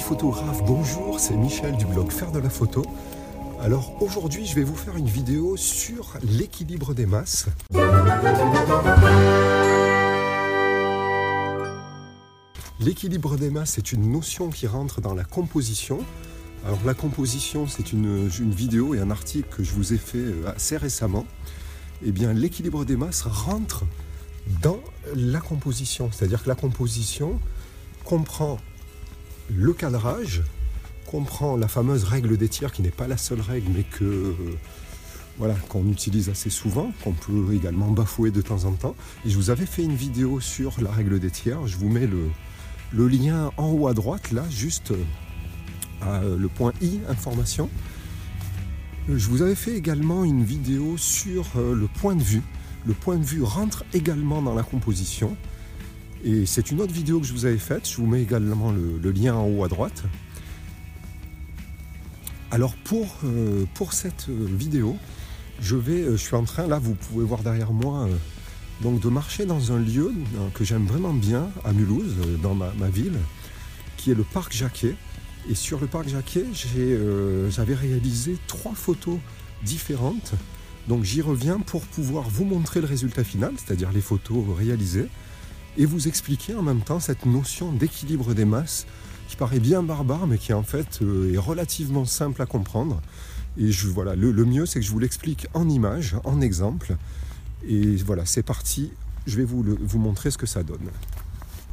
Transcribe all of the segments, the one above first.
amis photographes, bonjour, c'est Michel du blog Faire de la photo. Alors aujourd'hui je vais vous faire une vidéo sur l'équilibre des masses. L'équilibre des masses est une notion qui rentre dans la composition. Alors la composition c'est une, vidéo et un article que je vous ai fait euh, assez récemment. Eh bien l'équilibre des masses rentre dans la composition. C'est-à-dire que la composition comprend le cadrage, comprend la fameuse règle des tiers qui n'est pas la seule règle mais que euh, voilà, qu'on utilise assez souvent, qu'on peut également bafouer de temps en temps. Je vous avais fait une vidéo sur la règle des tiers. Je vous mets le, le lien en haut à droite, là, juste euh, à le point I, information. Je vous avais fait également une vidéo sur euh, le point de vue. Le point de vue rentre également dans la composition. Et c'est une autre vidéo que je vous avais faite. Je vous mets également le, lien en haut à droite. Alors pour, euh, pour cette vidéo, je vais, je suis en train, là vous pouvez voir derrière moi, donc de marcher dans un lieu que j'aime vraiment bien à Mulhouse, dans ma, ville, qui est le parc Jacquet. Et sur le parc Jacquet, euh, j'avais réalisé trois photos différentes. Donc j'y reviens pour pouvoir vous montrer le résultat final, c'est-à-dire les photos réalisées, et vous expliquer en même temps cette notion d'équilibre des masses qui paraît bien barbare, mais qui en fait euh, est relativement simple à comprendre. Et voilà, le, le mieux, c'est que je vous l'explique en images, en exemple, et voilà, c'est parti. Je vais vous, vous montrer ce que ça donne.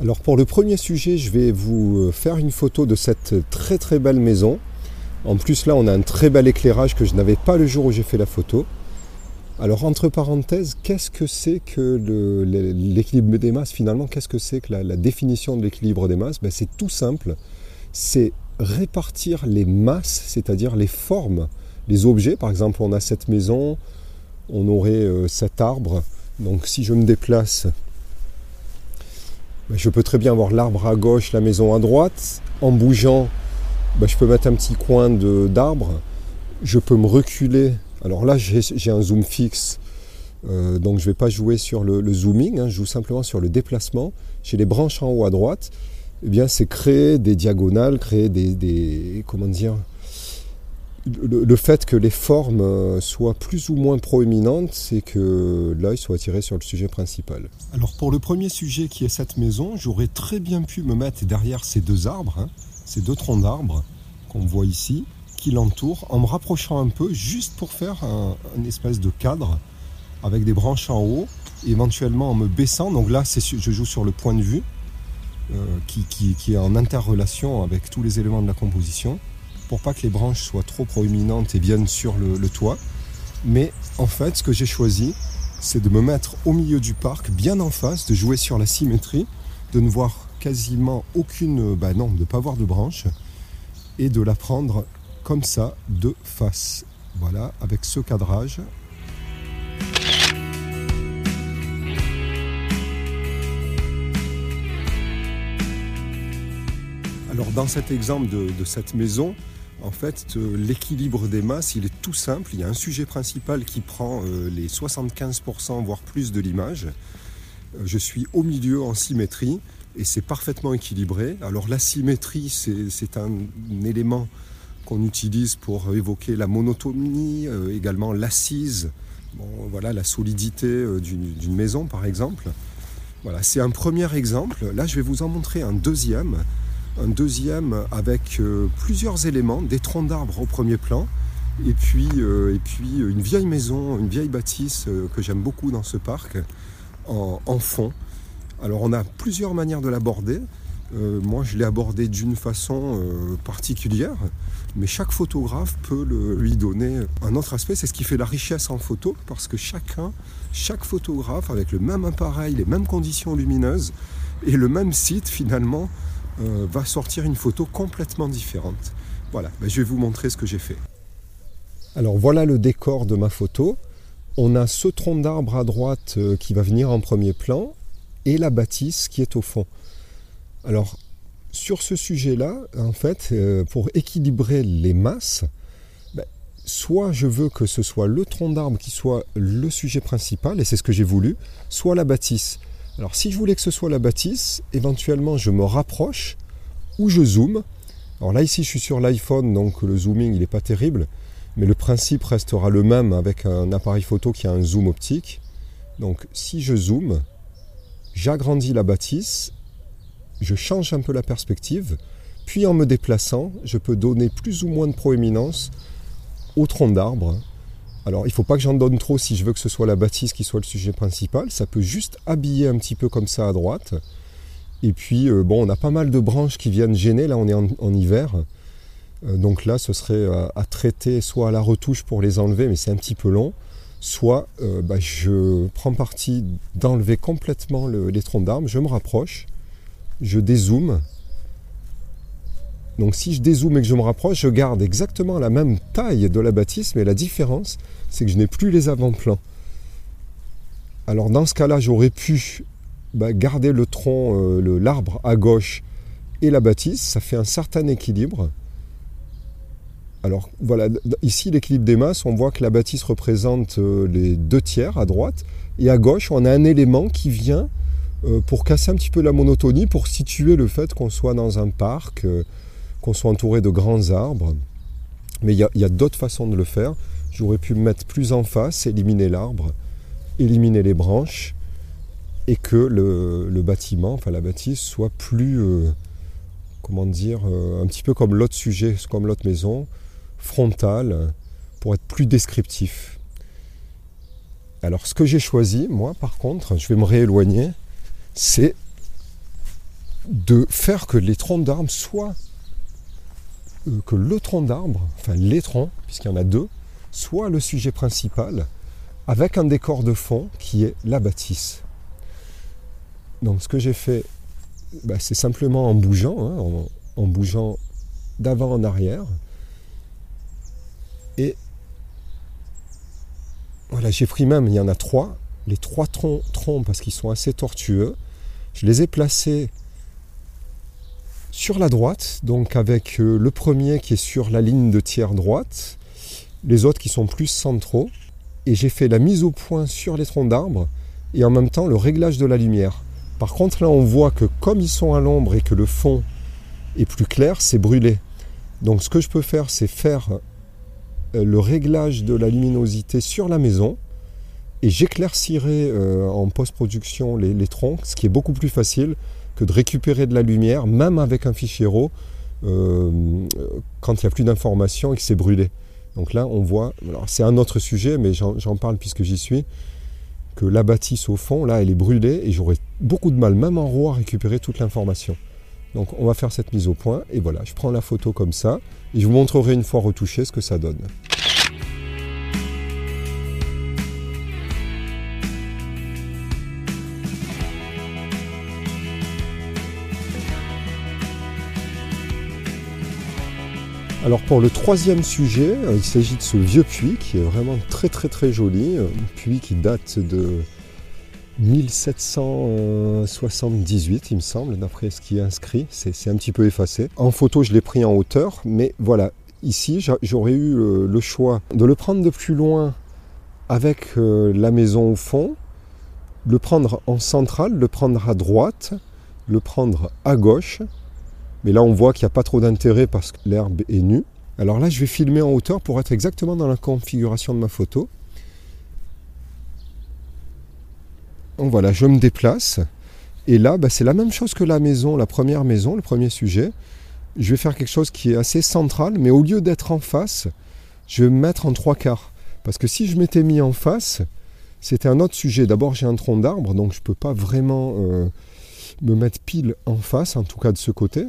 Alors pour le premier sujet, je vais vous euh, faire une photo de cette très très belle maison. En plus là, on a un très bel éclairage que je n'avais pas le jour où j'ai fait la photo. Alors entre parenthèses, qu'est-ce que c'est que l'équilibre des masses finalement Qu'est-ce que c'est que la, définition de l'équilibre des masses? Ben, C'est tout simple. C'est répartir les masses, c'est-à-dire les formes, les objets. Par exemple, on a cette maison, on aurait euh, cet arbre. Donc si je me déplace, ben, je peux très bien avoir l'arbre à gauche, la maison à droite. En bougeant, ben, je peux mettre un petit coin d'arbre. Je peux me reculer. Alors là, j'ai un zoom fixe. Euh, donc je ne vais pas jouer sur le, zooming, hein. je joue simplement sur le déplacement. J'ai les branches en haut à droite. Eh bien, c'est créer des diagonales, créer des, des comment dire, le, fait que les formes euh, soient plus ou moins proéminentes, c'est que l'œil soit attiré sur le sujet principal. Alors pour le premier sujet qui est cette maison, j'aurais très bien pu me mettre derrière ces deux arbres, hein, ces deux troncs d'arbres qu'on voit ici, qui l'entourent, en me rapprochant un peu, juste pour faire un, espèce de cadre avec des branches en haut, éventuellement en me baissant. Donc là, je joue sur le point de vue, euh, qui est en interrelation avec tous les éléments de la composition pour pas que les branches soient trop proéminentes et viennent sur le, toit. Mais en fait, ce que j'ai choisi, c'est de me mettre au milieu du parc, bien en face, de jouer sur la symétrie, de ne voir quasiment aucune, bah non, de ne pas voir de branches, et de la prendre comme ça, de face. Voilà, avec ce cadrage. Alors dans cet exemple de cette maison, en fait, euh, l'équilibre des masses, il est tout simple. Il y a un sujet principal qui prend euh, les 75%, voire plus de l'image. Euh, je suis au milieu en symétrie et c'est parfaitement équilibré. Alors la symétrie, c'est un, élément qu'on utilise pour évoquer la monotonie, également l'assise, voilà, la solidité d'une maison par exemple. Voilà, c'est un premier exemple. Là, je vais vous en montrer un deuxième un deuxième avec euh, plusieurs éléments, des troncs d'arbres au premier plan, et puis, euh, une vieille maison, une vieille bâtisse euh, que j'aime beaucoup dans ce parc, en, fond. Alors on a plusieurs manières de l'aborder. moi je l'ai abordé d'une façon particulière, mais chaque photographe peut lui donner un autre aspect. C'est ce qui fait la richesse en photo, parce que chacun, chaque photographe, avec le même appareil, les mêmes conditions lumineuses, et le même site finalement, euh, va sortir une photo complètement différente. Voilà, ben, je vais vous montrer ce que j'ai fait. Alors voilà le décor de ma photo. On a ce tronc d'arbre à droite euh, qui va venir en premier plan et la bâtisse qui est au fond. Alors sur ce sujet-là, en fait, euh, pour équilibrer les masses, ben, soit je veux que ce soit le tronc d'arbre qui soit le sujet principal, et c'est ce que j'ai voulu, soit la bâtisse. Alors si je voulais que ce soit la bâtisse, éventuellement je me rapproche ou je zoome. Alors là ici je suis sur l'iPhone donc le zooming il n'est pas terrible mais le principe restera le même avec un appareil photo qui a un zoom optique. Donc si je zoome, j'agrandis la bâtisse, je change un peu la perspective, puis en me déplaçant, je peux donner plus ou moins de proéminence au tronc d'arbre. Alors il ne faut pas que j'en donne trop si je veux que ce soit la bâtisse qui soit le sujet principal, ça peut juste habiller un petit peu comme ça à droite. Et puis euh, bon, on a pas mal de branches qui viennent gêner, là on est en hiver. Euh, donc là, ce serait euh, à traiter soit à la retouche pour les enlever, mais c'est un petit peu long, soit bah, je prends parti d'enlever complètement les troncs d'arbres, je me rapproche, je dézoome. Donc si je dézoome et que je me rapproche, je garde exactement la même taille de la bâtisse, mais la différence, c'est que je n'ai plus les avant-plans. Alors dans ce cas-là, j'aurais pu bah, garder le tronc, l'arbre à gauche et la bâtisse, ça fait un certain équilibre. Alors voilà, ici l'équilibre des masses, on voit que la bâtisse représente euh, les deux tiers à droite, et à gauche on a un élément qui vient euh, pour casser un petit peu la monotonie, pour situer le fait qu'on soit dans un parc, euh, qu'on soit entouré de grands arbres. Mais il y a, d'autres façons de le faire. J'aurais pu me mettre plus en face, éliminer l'arbre, éliminer les branches, et que le, bâtiment, enfin la bâtisse, soit plus, comment dire, un petit peu comme l'autre sujet, comme l'autre maison, frontal pour être plus descriptif. Alors ce que j'ai choisi, moi par contre, je vais me rééloigner, c'est de faire que les troncs d'arbres soient, euh, que le tronc d'arbre, enfin les troncs, puisqu'il y en a deux, soit le sujet principal, avec un décor de fond qui est la bâtisse. Donc ce que j'ai fait, bah, c'est simplement en bougeant, hein, en bougeant d'avant en arrière, et voilà, j'ai pris même, il y en a trois, les trois troncs, troncs parce qu'ils sont assez tortueux. Je les ai placés sur la droite, donc avec euh, le premier qui est sur la ligne de tiers droite, les autres qui sont plus centraux, et j'ai fait la mise au point sur les troncs d'arbres et en même temps le réglage de la lumière. Par contre là on voit que comme ils sont à l'ombre et que le fond est plus clair, c'est brûlé. Donc ce que je peux faire c'est faire euh, le réglage de la luminosité sur la maison et j'éclaircirai euh, en post-production les, troncs, ce qui est beaucoup plus facile que de récupérer de la lumière, même avec un fichier RAW, euh, quand il n'y a plus d'informations et que c'est brûlé. Donc là, on voit, c'est un autre sujet, mais j'en parle puisque j'y suis, que la bâtisse au fond, là, elle est brûlée et j'aurais beaucoup de mal, même en RAW, à récupérer toute l'information. Donc on va faire cette mise au point et voilà, je prends la photo comme ça et je vous montrerai une fois retouché ce que ça donne. Alors pour le troisième sujet, euh, il s'agit de ce vieux puits qui est vraiment très très très joli, un puits qui date de 1778, il me semble, d'après ce qui est inscrit. C'est un petit peu effacé. En photo, je l'ai pris en hauteur, mais voilà, ici, j'aurais eu euh, le choix de le prendre de plus loin avec euh, la maison au fond, le prendre en centrale, le prendre à droite, le prendre à gauche. Mais là, on voit qu'il n'y a pas trop d'intérêt parce que l'herbe est nue. Alors là, je vais filmer en hauteur pour être exactement dans la configuration de ma photo. Donc voilà, je me déplace. Et là, bah, c'est la même chose que la maison, la première maison, le premier sujet. Je vais faire quelque chose qui est assez central, mais au lieu d'être en face, je vais me mettre en trois quarts. Parce que si je m'étais mis en face, c'était un autre sujet. D'abord, j'ai un tronc d'arbre, donc je ne peux pas vraiment euh, me mettre pile en face, en tout cas de ce côté.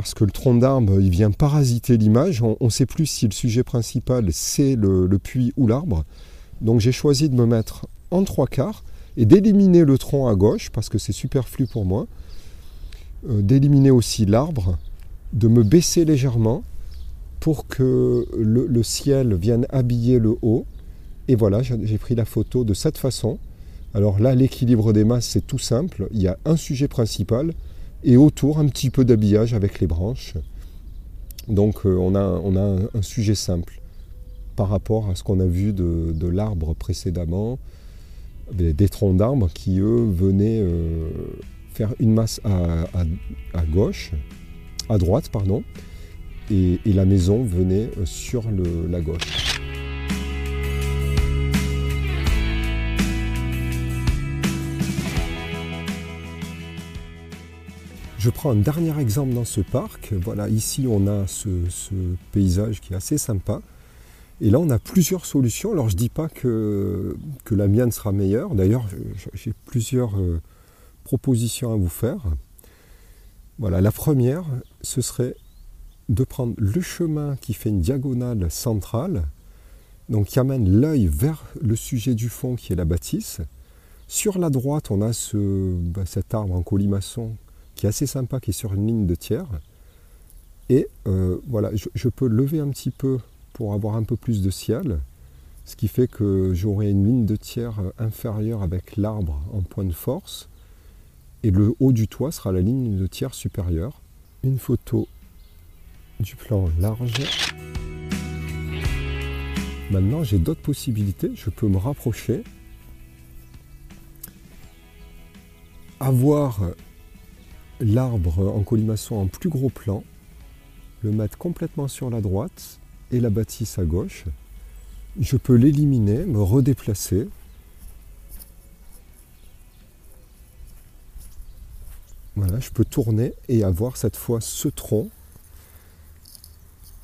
Parce que le tronc d'arbre, il vient parasiter l'image. On ne sait plus si le sujet principal, c'est le, puits ou l'arbre. Donc j'ai choisi de me mettre en trois quarts et d'éliminer le tronc à gauche, parce que c'est superflu pour moi, euh, d'éliminer aussi l'arbre, de me baisser légèrement pour que le, ciel vienne habiller le haut. Et voilà, j'ai pris la photo de cette façon. Alors là, l'équilibre des masses, c'est tout simple. Il y a un sujet principal et autour un petit peu d'habillage avec les branches. Donc euh, on a, on a un, sujet simple par rapport à ce qu'on a vu de l'arbre précédemment, des, troncs d'arbres qui, eux, venaient euh, faire une masse à, gauche, à droite, pardon, et, la maison venait sur la gauche. Je prends un dernier exemple dans ce parc. Voilà, ici on a ce, paysage qui est assez sympa. Et là on a plusieurs solutions. Alors je ne dis pas que, la mienne sera meilleure. D'ailleurs, j'ai plusieurs euh, propositions à vous faire. Voilà, la première, ce serait de prendre le chemin qui fait une diagonale centrale, donc qui amène l'œil vers le sujet du fond qui est la bâtisse. Sur la droite, on a bah, cet arbre en colimaçon qui est assez sympa, qui est sur une ligne de tiers. Et euh, voilà, je, peux lever un petit peu pour avoir un peu plus de ciel, ce qui fait que j'aurai une ligne de tiers inférieure avec l'arbre en point de force, et le haut du toit sera la ligne de tiers supérieure. Une photo du plan large. Maintenant, j'ai d'autres possibilités. Je peux me rapprocher, avoir l'arbre en colimaçon en plus gros plan, le mettre complètement sur la droite et la bâtisse à gauche. Je peux l'éliminer, me redéplacer. Voilà, je peux tourner et avoir cette fois ce tronc.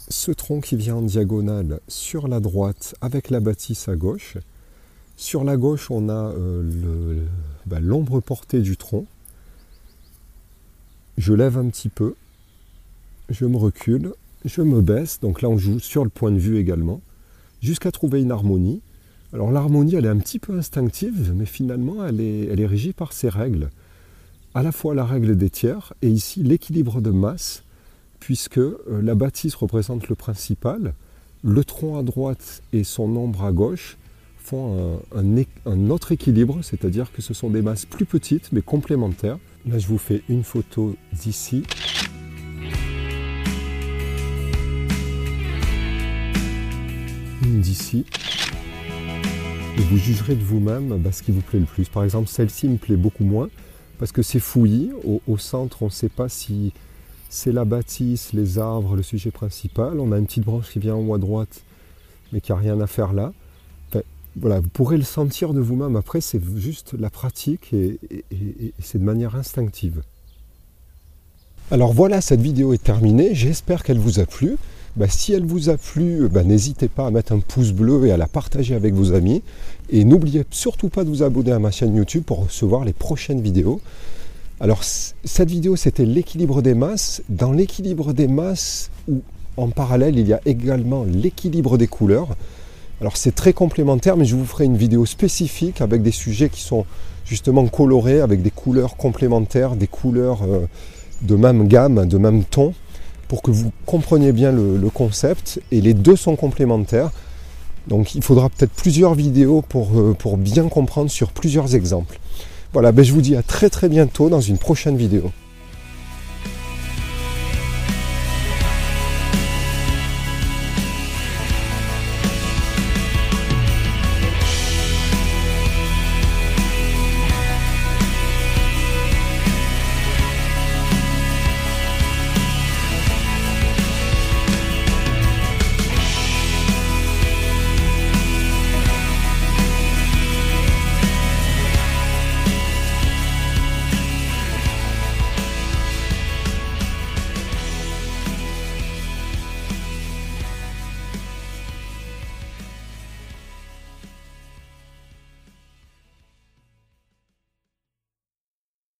Ce tronc qui vient en diagonale sur la droite avec la bâtisse à gauche. Sur la gauche, on a euh, bah, l'ombre portée du tronc je lève un petit peu, je me recule, je me baisse, donc là on joue sur le point de vue également, jusqu'à trouver une harmonie. Alors l'harmonie elle est un petit peu instinctive, mais finalement elle est, elle régie par ses règles. À la fois la règle des tiers et ici l'équilibre de masse, puisque euh, la bâtisse représente le principal, le tronc à droite et son ombre à gauche font un autre équilibre, c'est-à-dire que ce sont des masses plus petites mais complémentaires. Là, je vous fais une photo d'ici. Une d'ici. Et vous jugerez de vous-même bah, ce qui vous plaît le plus. Par exemple, celle-ci me plaît beaucoup moins parce que c'est fouillis. Au, centre, on ne sait pas si c'est la bâtisse, les arbres, le sujet principal. On a une petite branche qui vient en haut à droite, mais qui n'a rien à faire là voilà, vous pourrez le sentir de vous-même. Après, c'est juste la pratique et, c'est de manière instinctive. Alors voilà, cette vidéo est terminée. J'espère qu'elle vous a plu. Bah, si elle vous a plu, bah, n'hésitez pas à mettre un pouce bleu et à la partager avec vos amis. Et n'oubliez surtout pas de vous abonner à ma chaîne YouTube pour recevoir les prochaines vidéos. Alors cette vidéo, c'était l'équilibre des masses. Dans l'équilibre des masses, où en parallèle, il y a également l'équilibre des couleurs. Alors c'est très complémentaire, mais je vous ferai une vidéo spécifique avec des sujets qui sont justement colorés, avec des couleurs complémentaires, des couleurs euh, de même gamme, de même ton, pour que vous compreniez bien le, concept. Et les deux sont complémentaires. Donc il faudra peut-être plusieurs vidéos pour, euh, bien comprendre sur plusieurs exemples. Voilà, ben je vous dis à très très bientôt dans une prochaine vidéo.